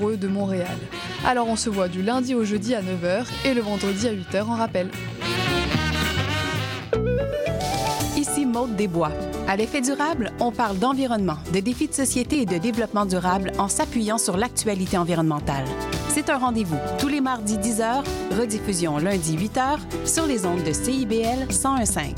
de Montréal. Alors on se voit du lundi au jeudi à 9h et le vendredi à 8h en rappel. Ici Maude Desbois. À l'effet durable, on parle d'environnement, de défis de société et de développement durable en s'appuyant sur l'actualité environnementale. C'est un rendez-vous tous les mardis 10h, rediffusion lundi 8h sur les ondes de CIBL 1015.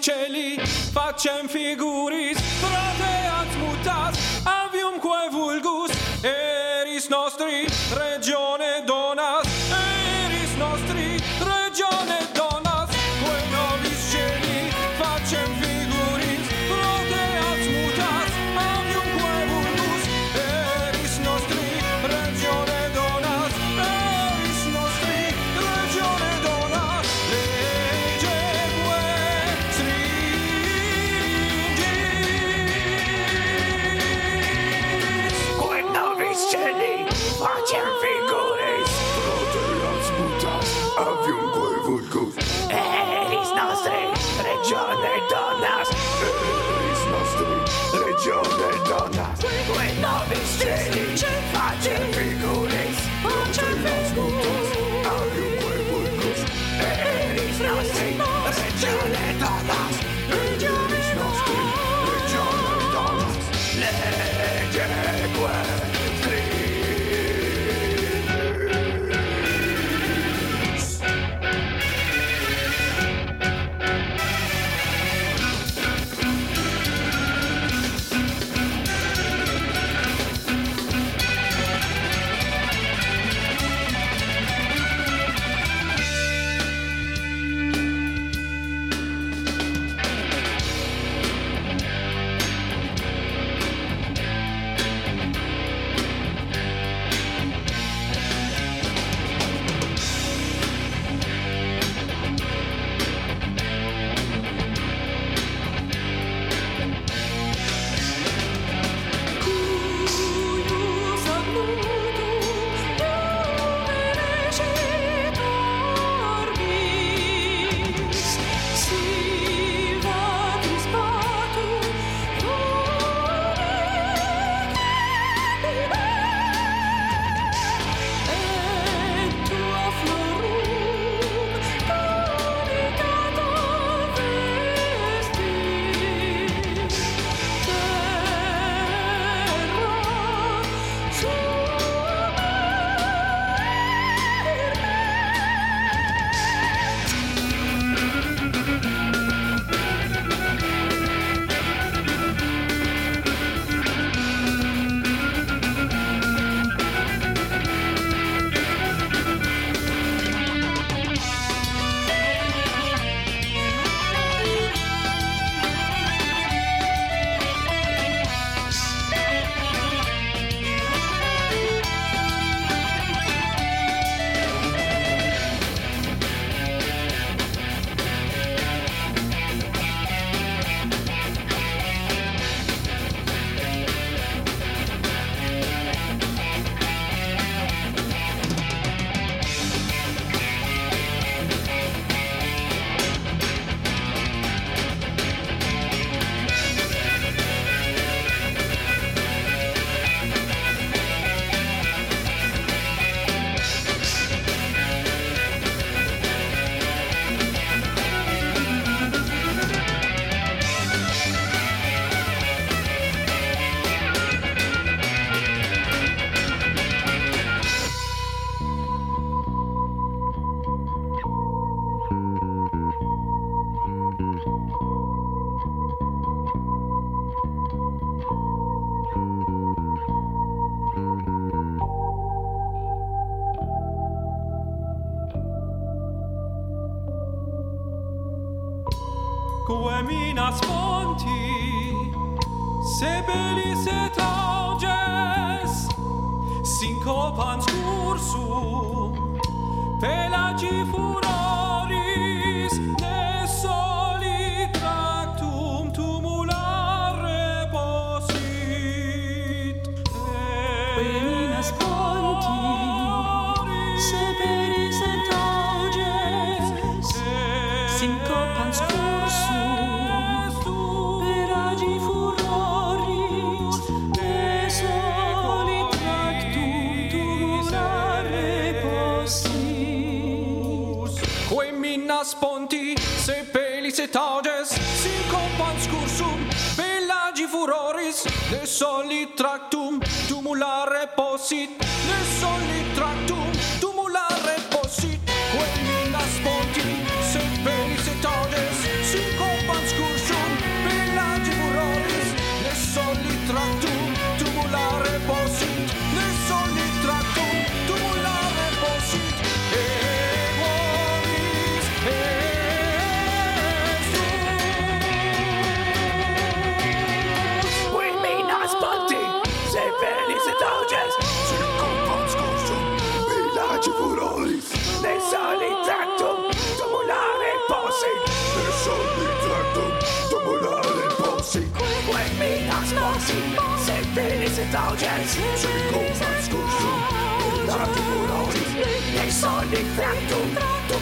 celii Facem figuriți Frate, ați mutat his indulgence Som en god fremskudssyn Uden det ulovligt Jeg så lidt faktum Du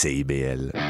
CIBL.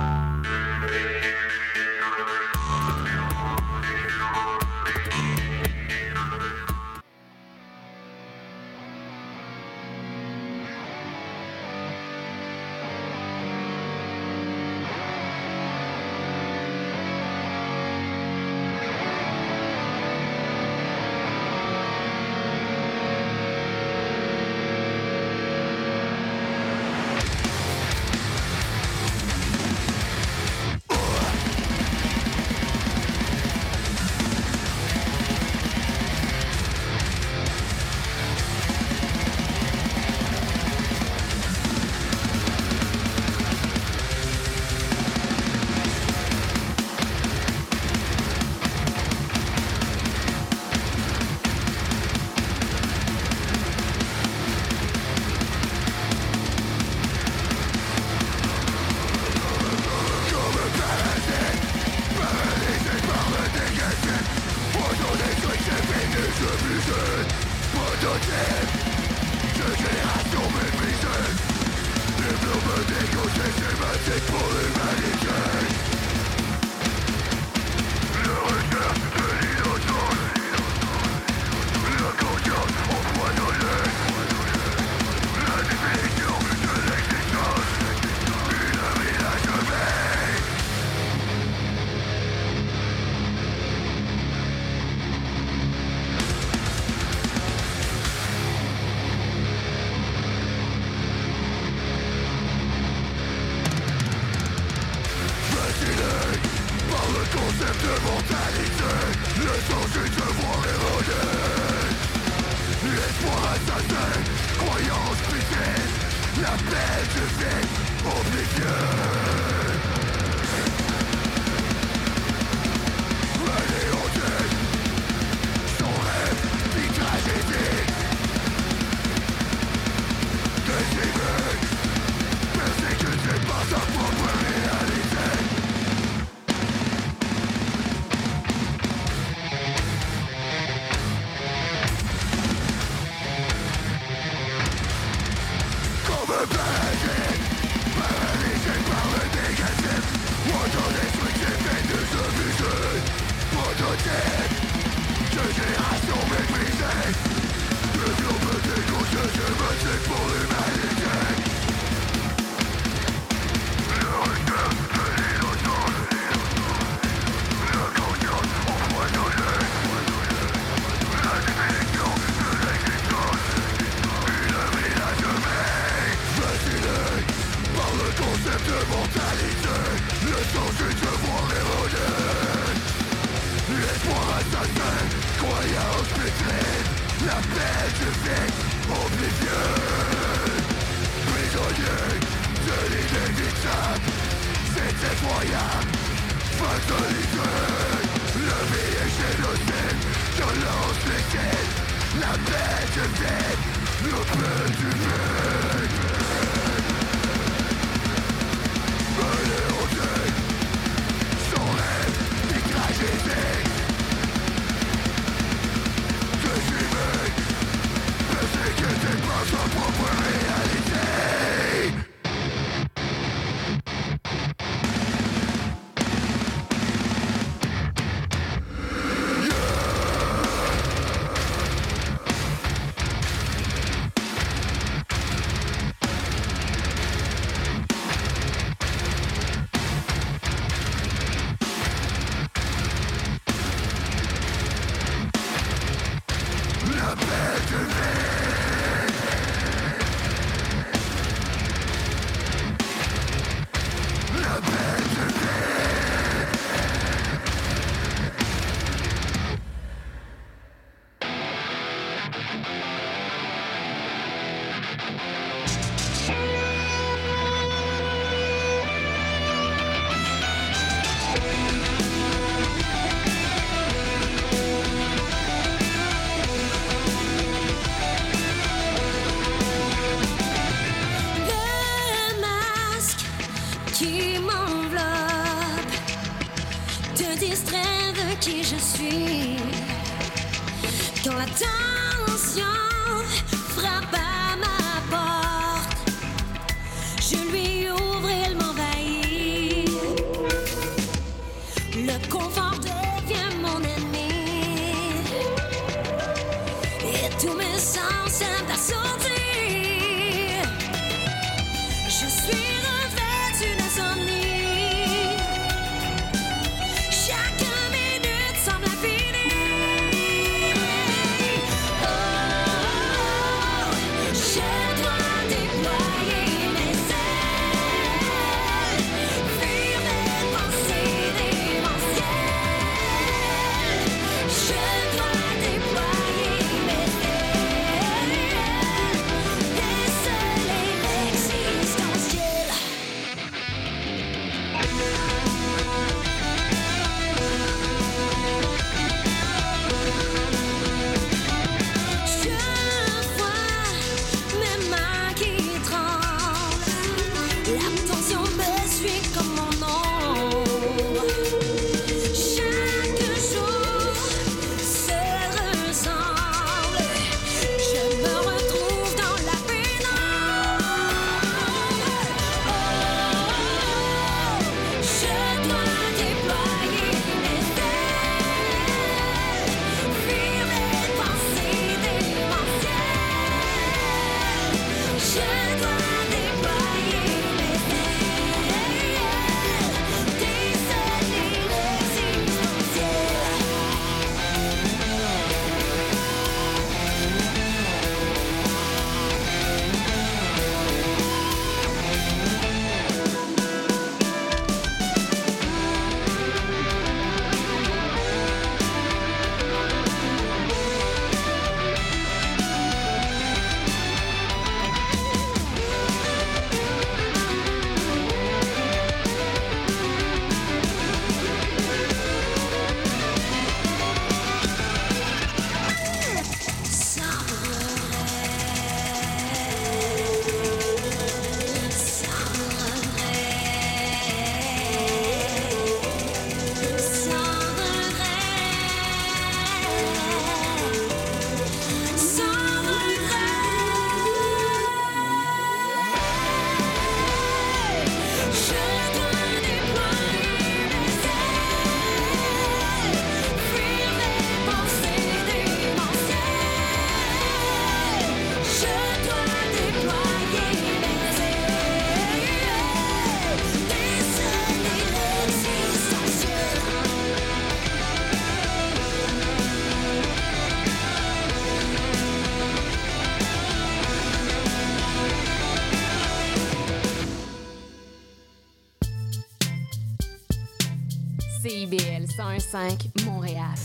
101.5 Montréal.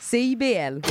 CIBL.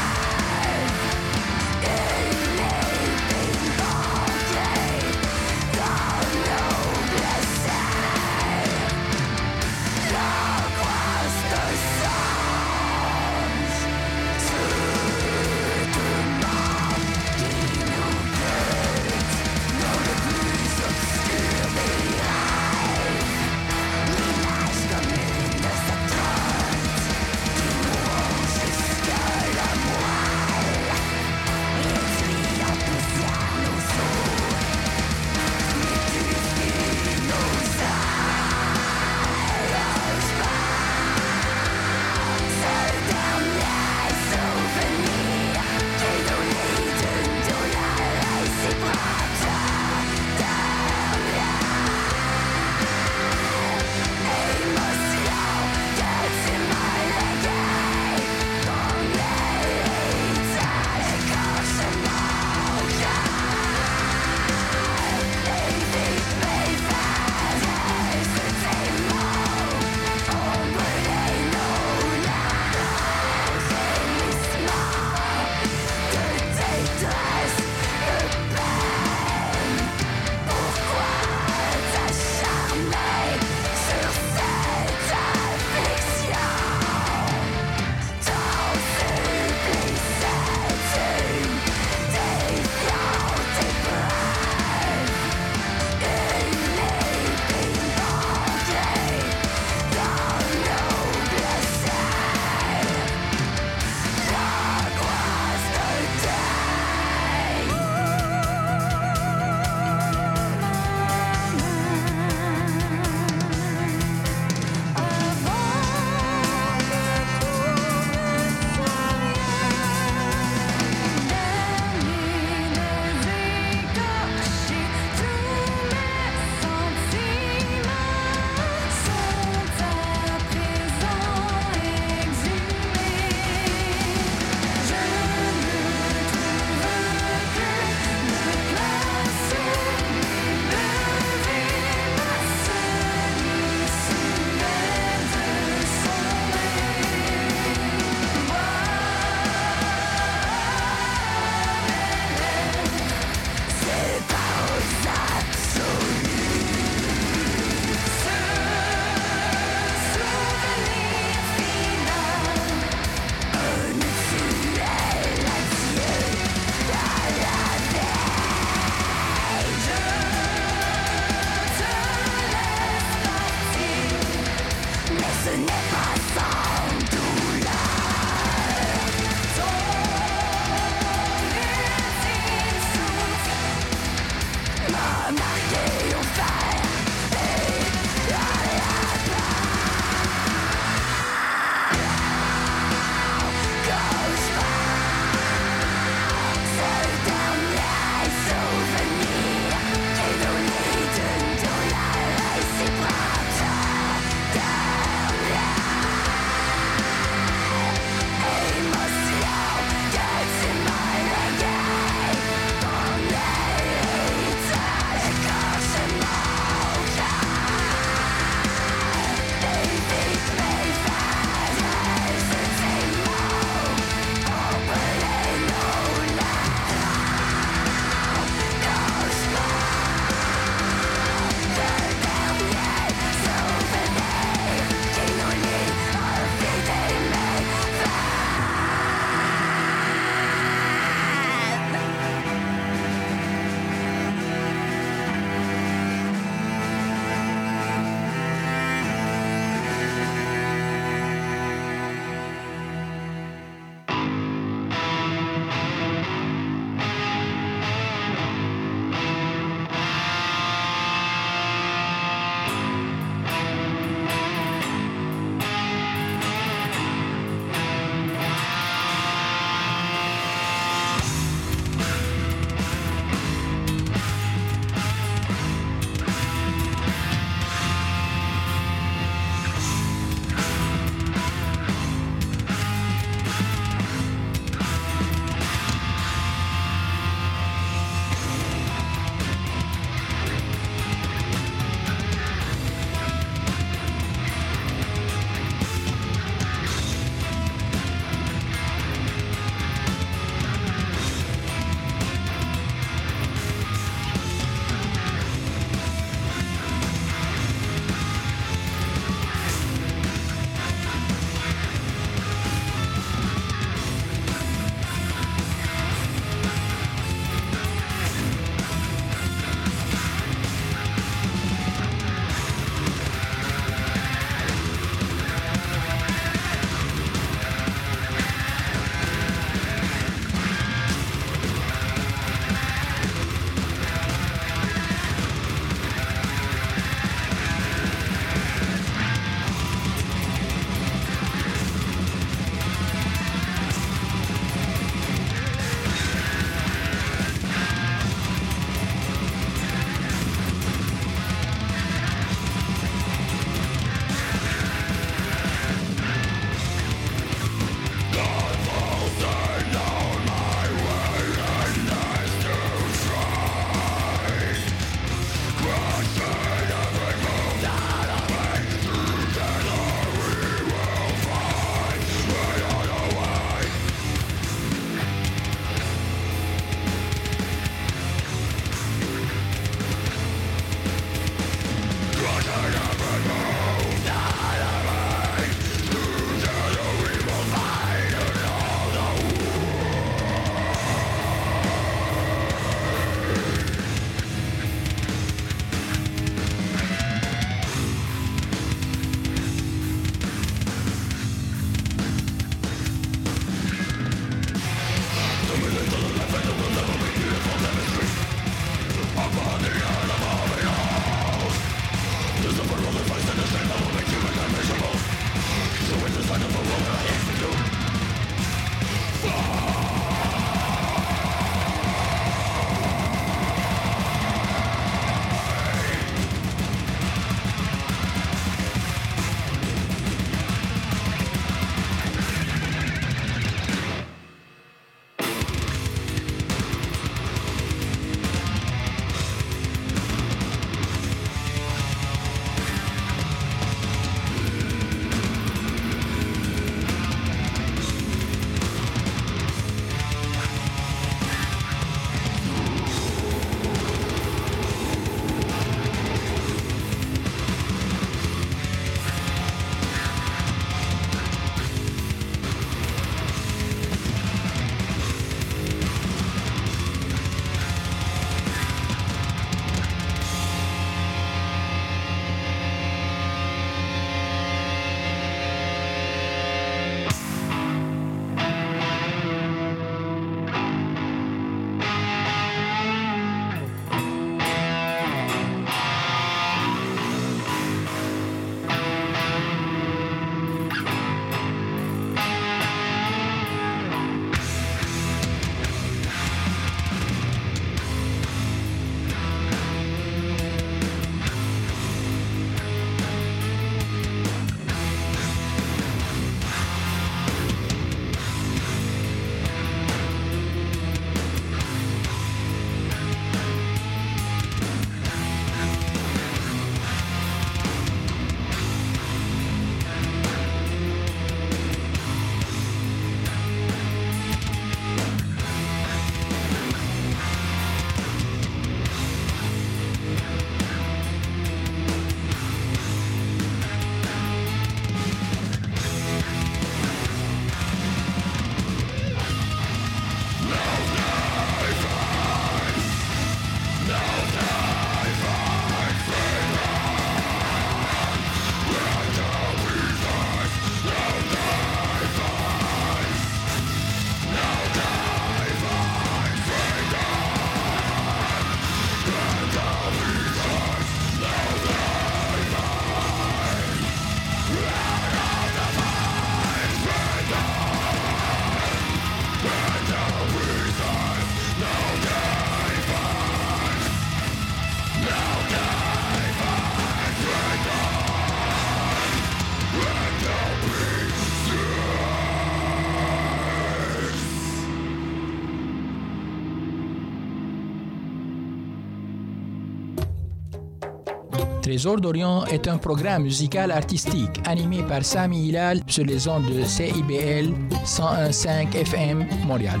Trésor d'Orient est un programme musical artistique animé par Sami Hilal sur les ondes de CIBL 101.5 FM Montréal.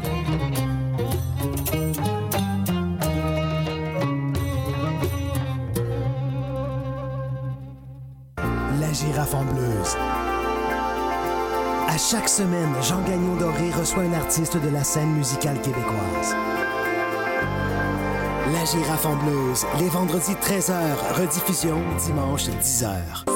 La girafe en bleuse. À chaque semaine, Jean Gagnon Doré reçoit un artiste de la scène musicale québécoise. Girafe en bleuse, les vendredis 13h, rediffusion dimanche 10h.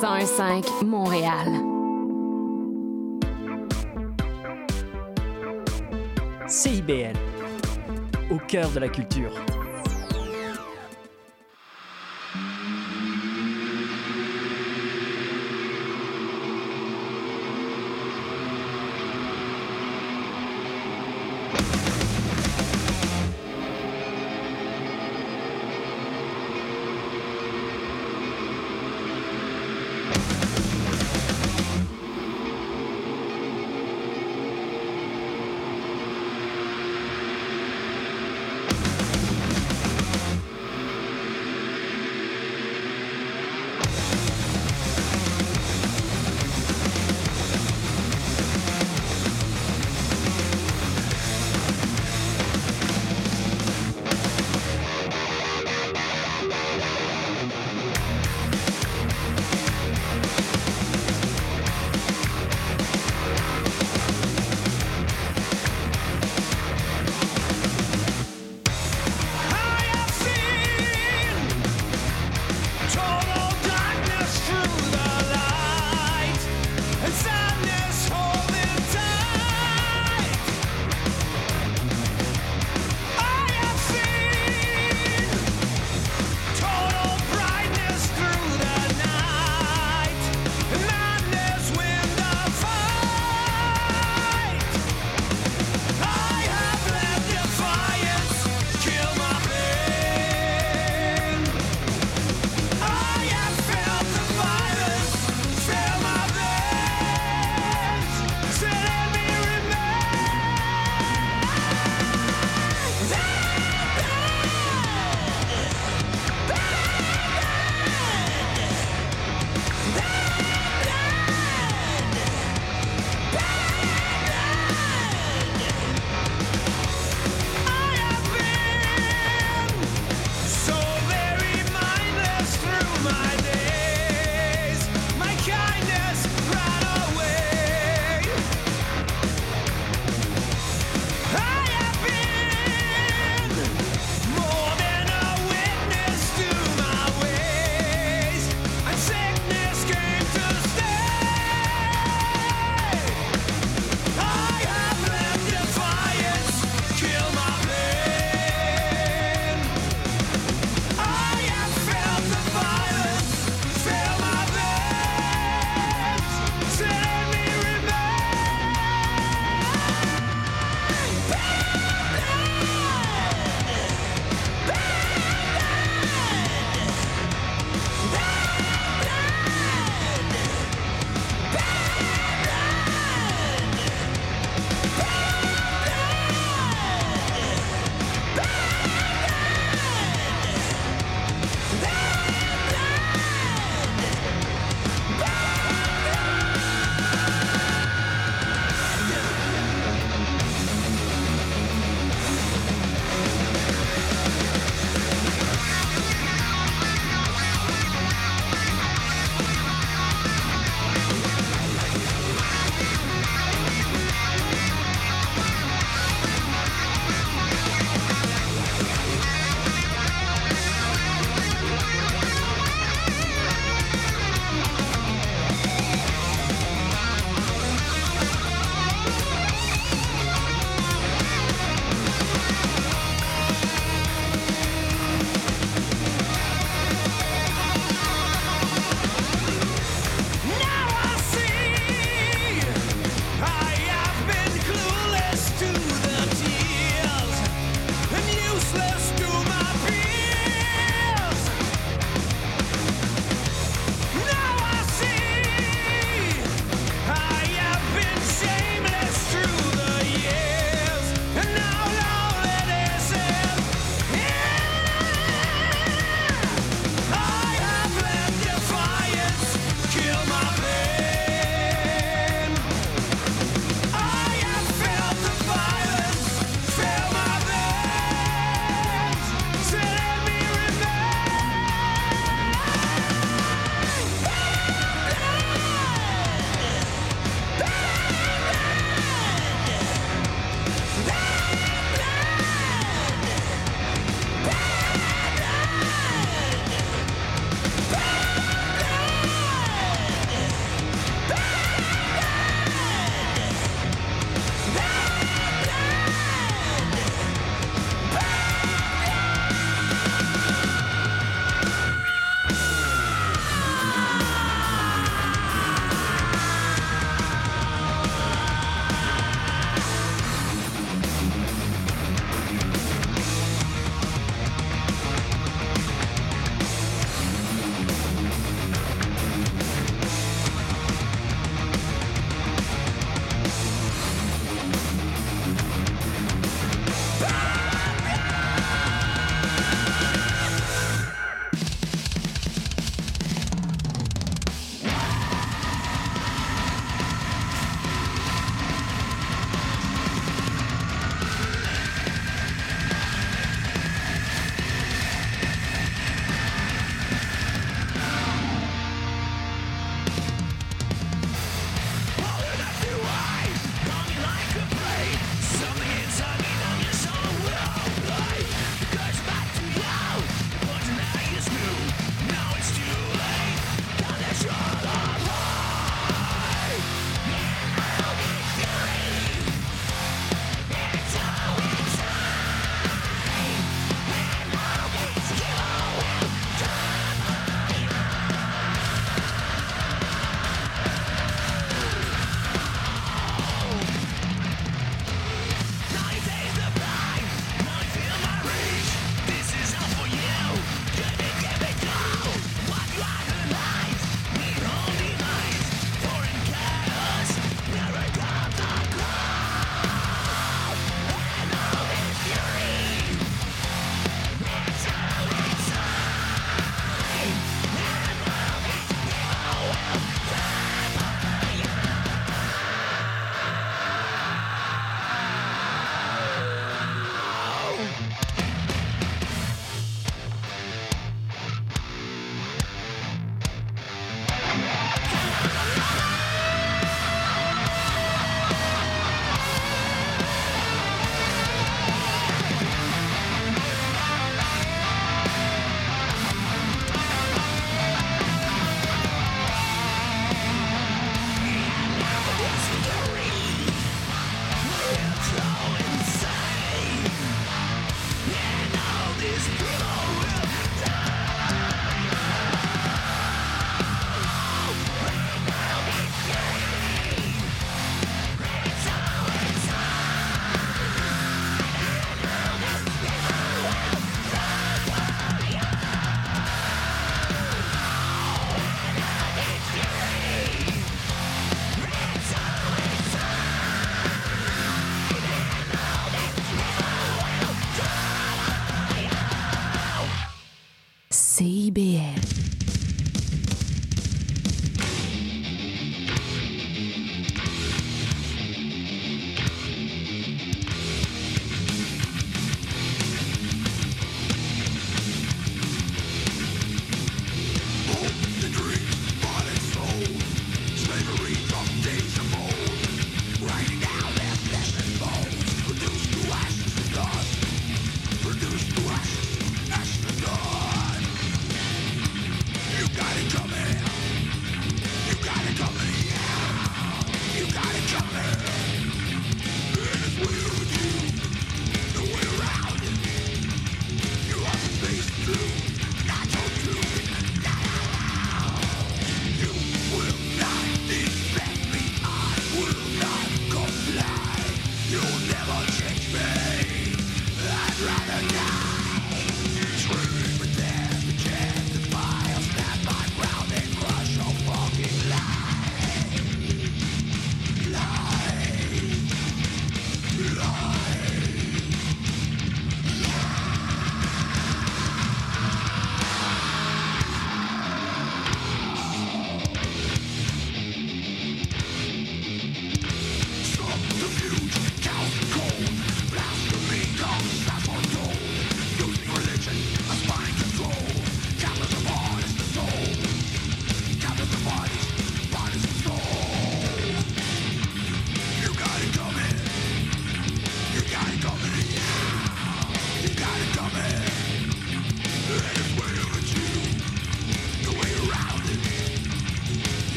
101.5 Montréal. CIBL, au cœur de la culture.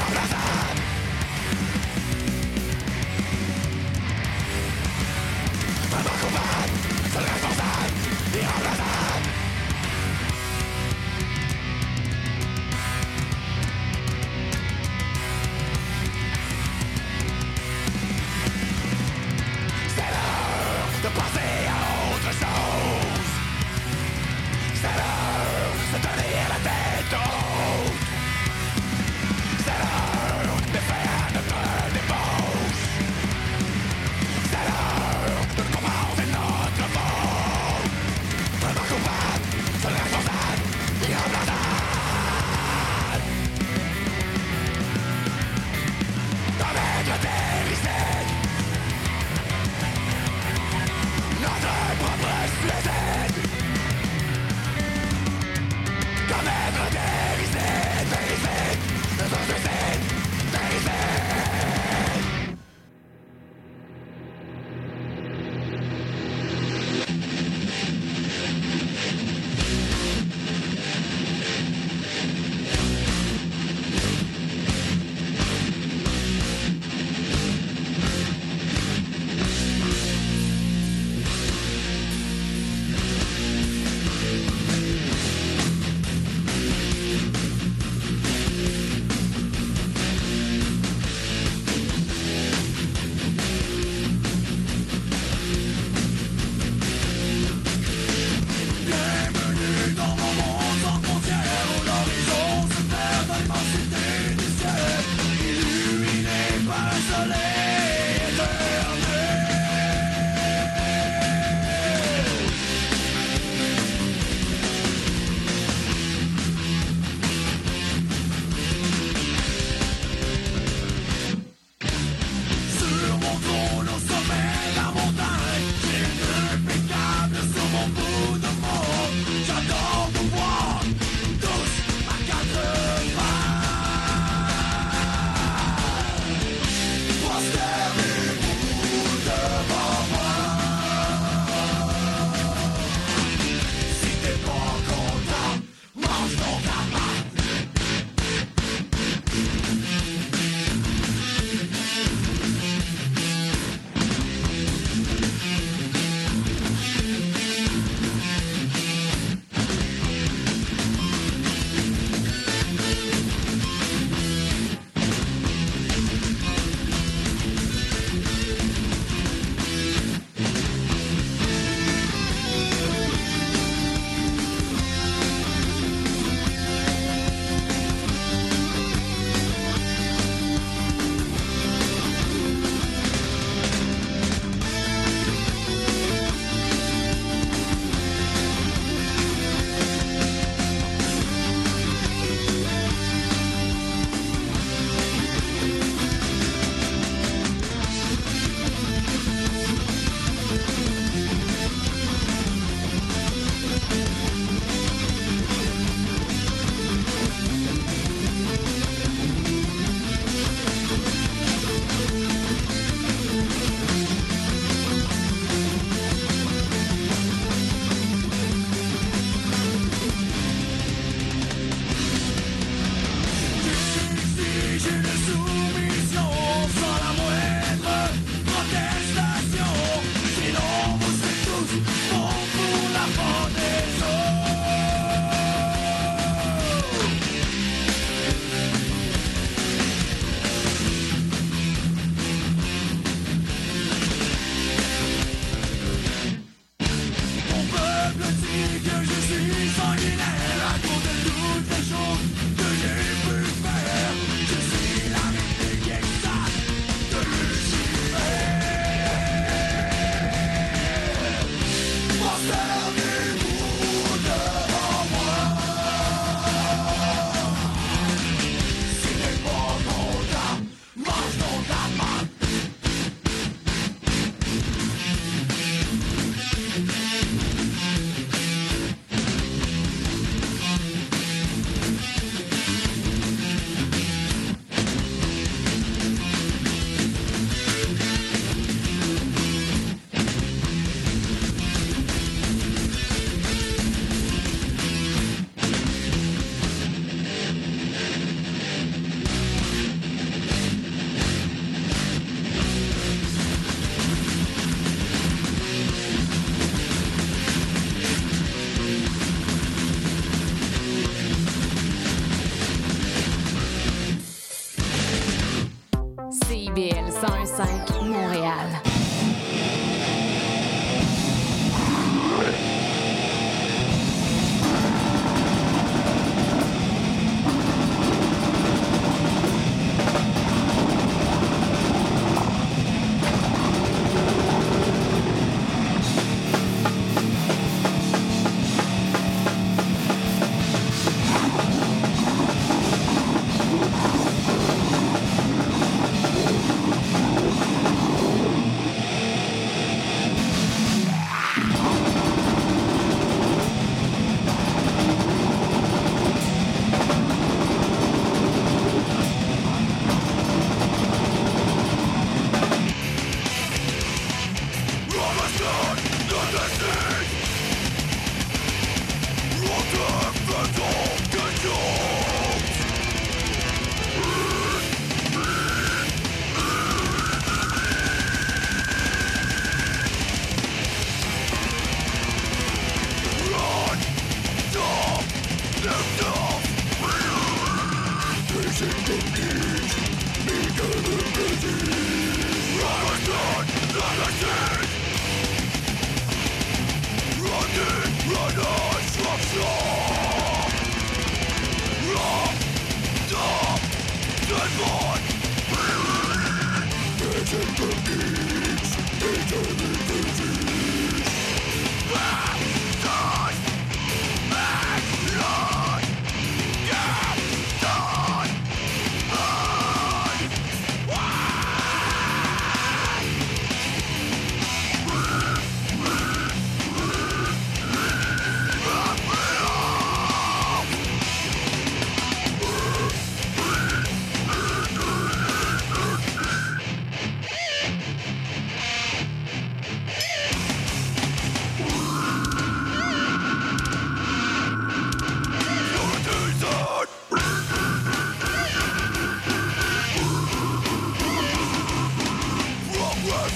abraçar.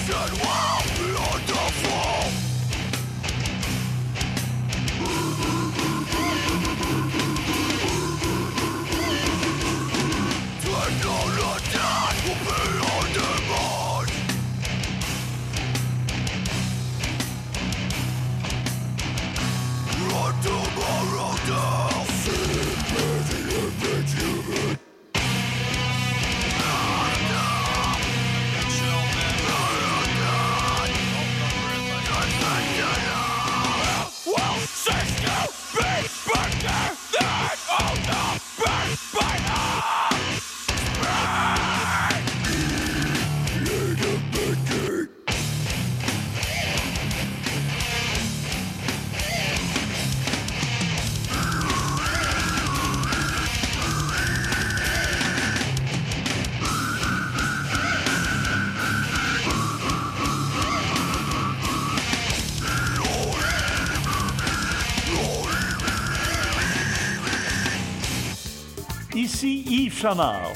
Ici Yves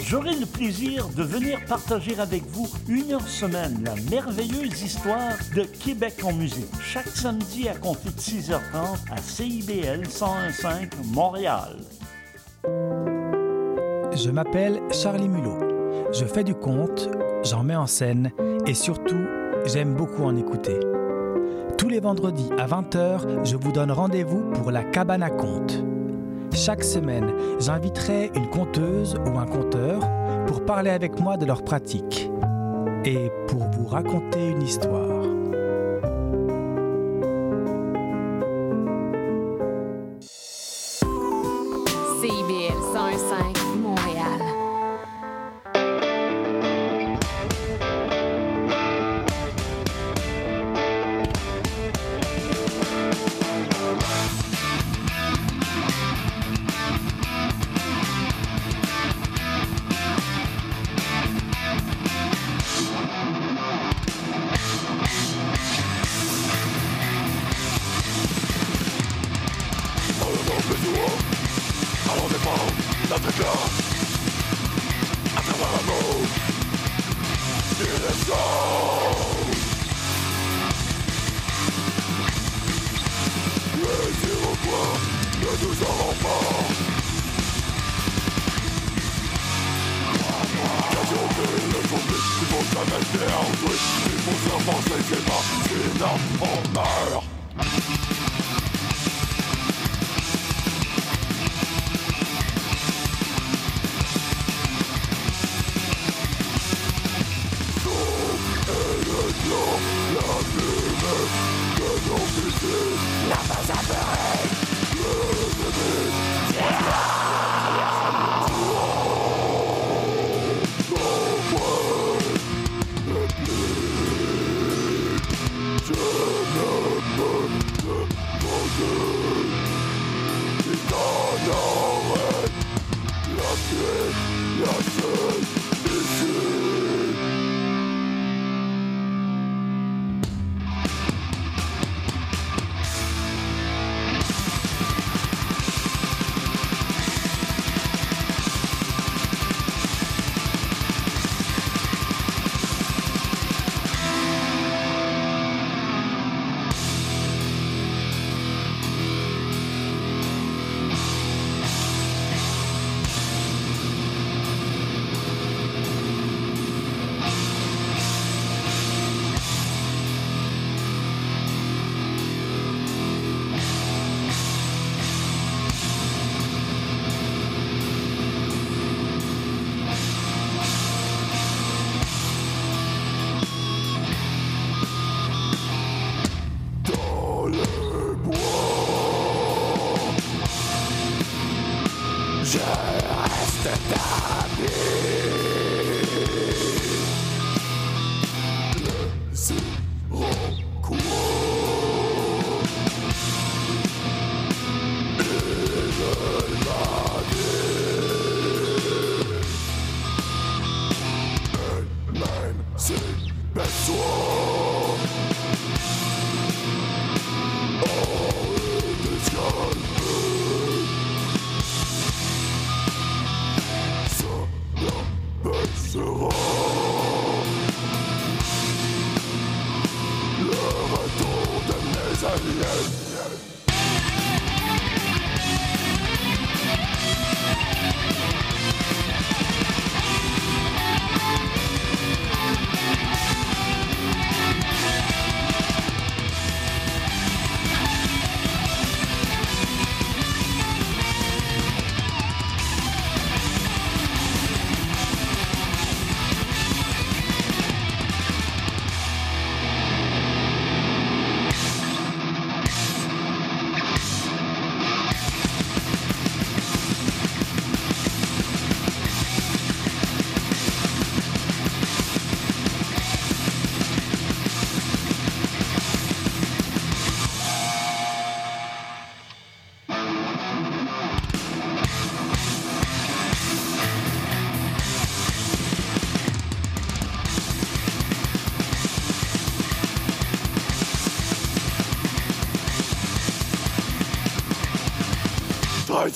J'aurai le plaisir de venir partager avec vous une heure semaine la merveilleuse histoire de Québec en musique. Chaque samedi à compter de 6h30 à CIBL 1015 Montréal. Je m'appelle Charlie Mulot. Je fais du conte, j'en mets en scène et surtout, j'aime beaucoup en écouter. Tous les vendredis à 20h, je vous donne rendez-vous pour la cabane à contes. Chaque semaine, j'inviterai une conteuse ou un conteur pour parler avec moi de leur pratique et pour vous raconter une histoire.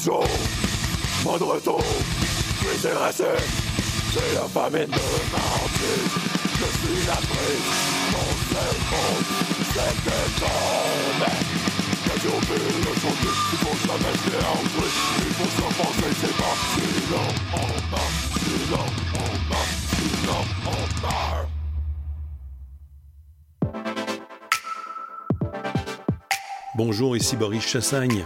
Trahison, mon de retour, terrassé, c'est la famine de. Je suis la prise, mon c'est. Que il faut se déentrer. Il faut s'enfoncer, c'est on. Bonjour, ici Boris Chassagne.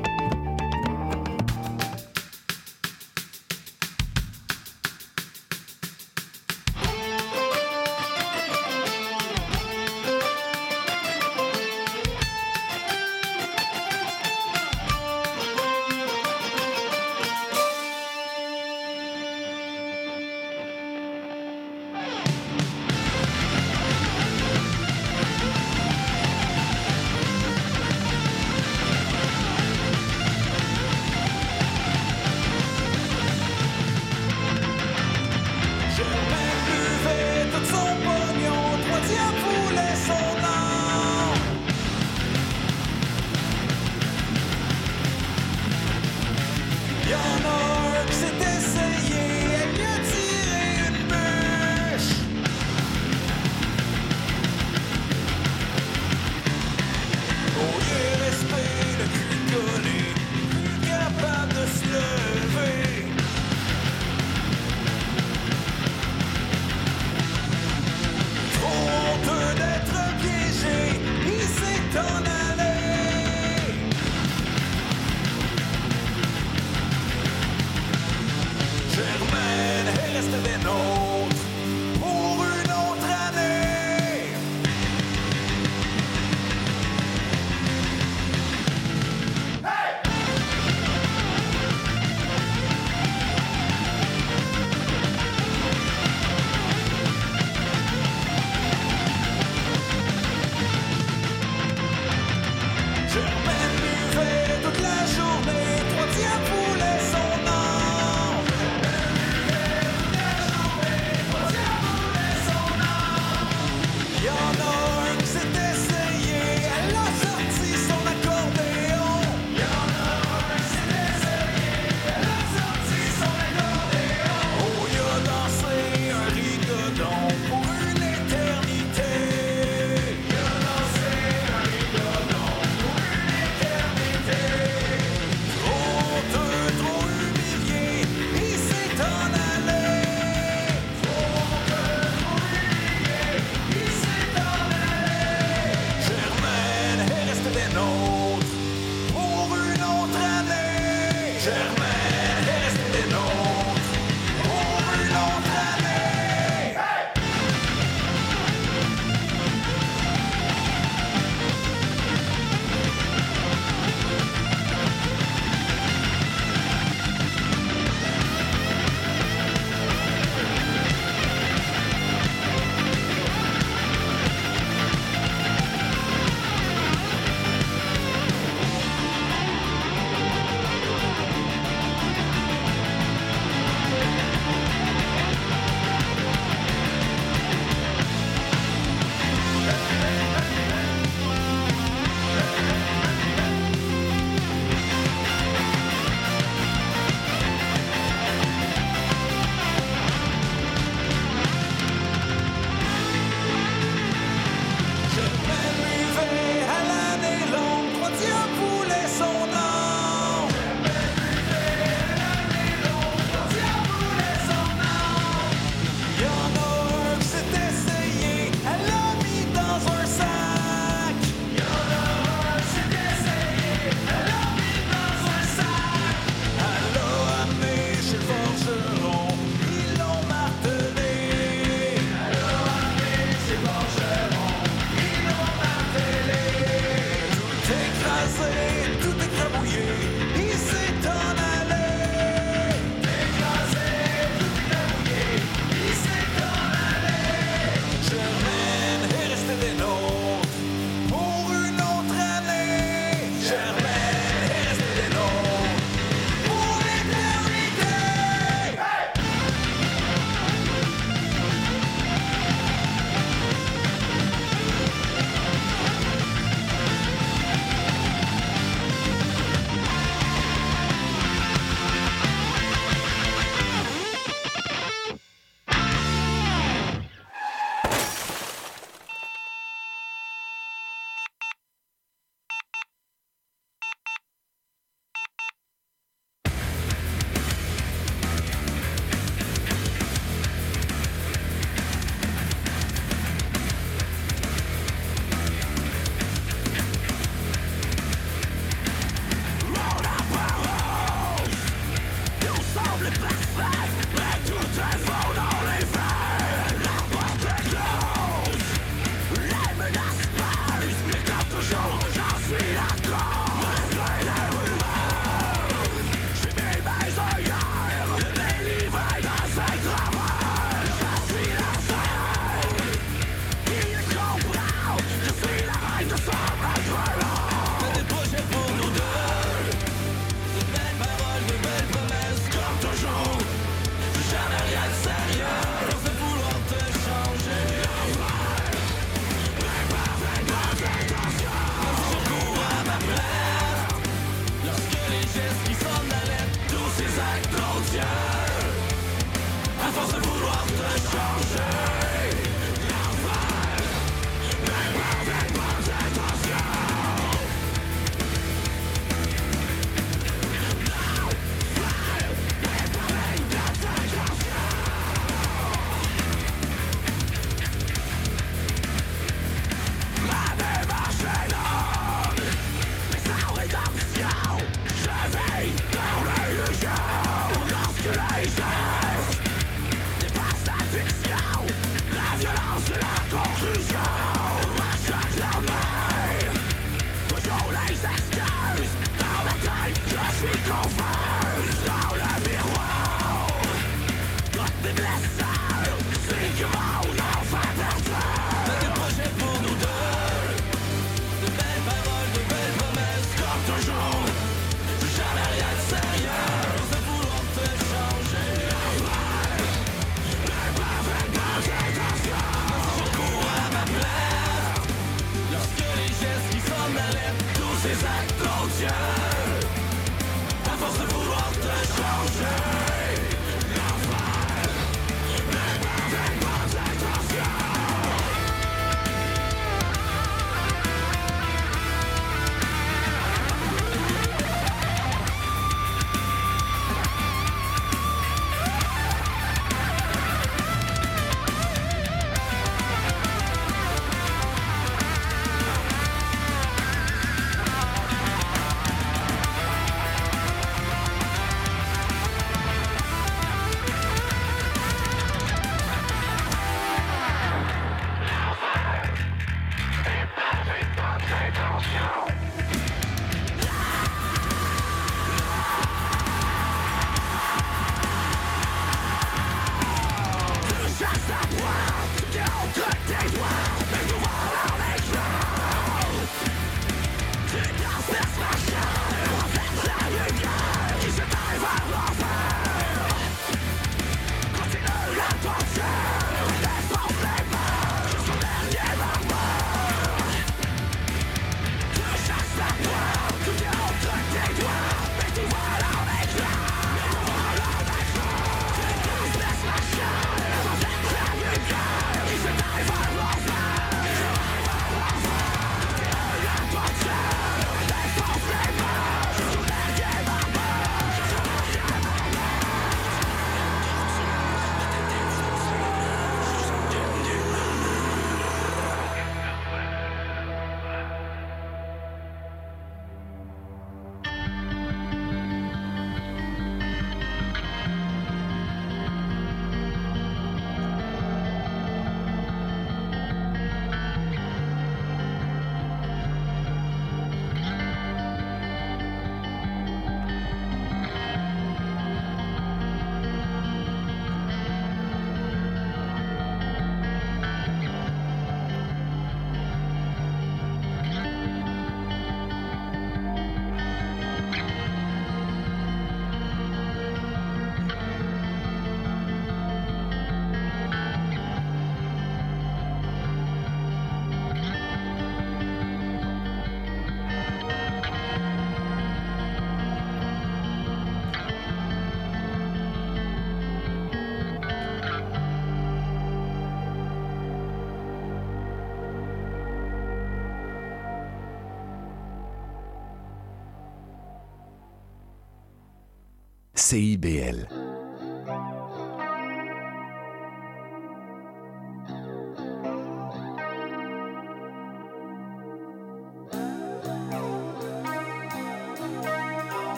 CIBL.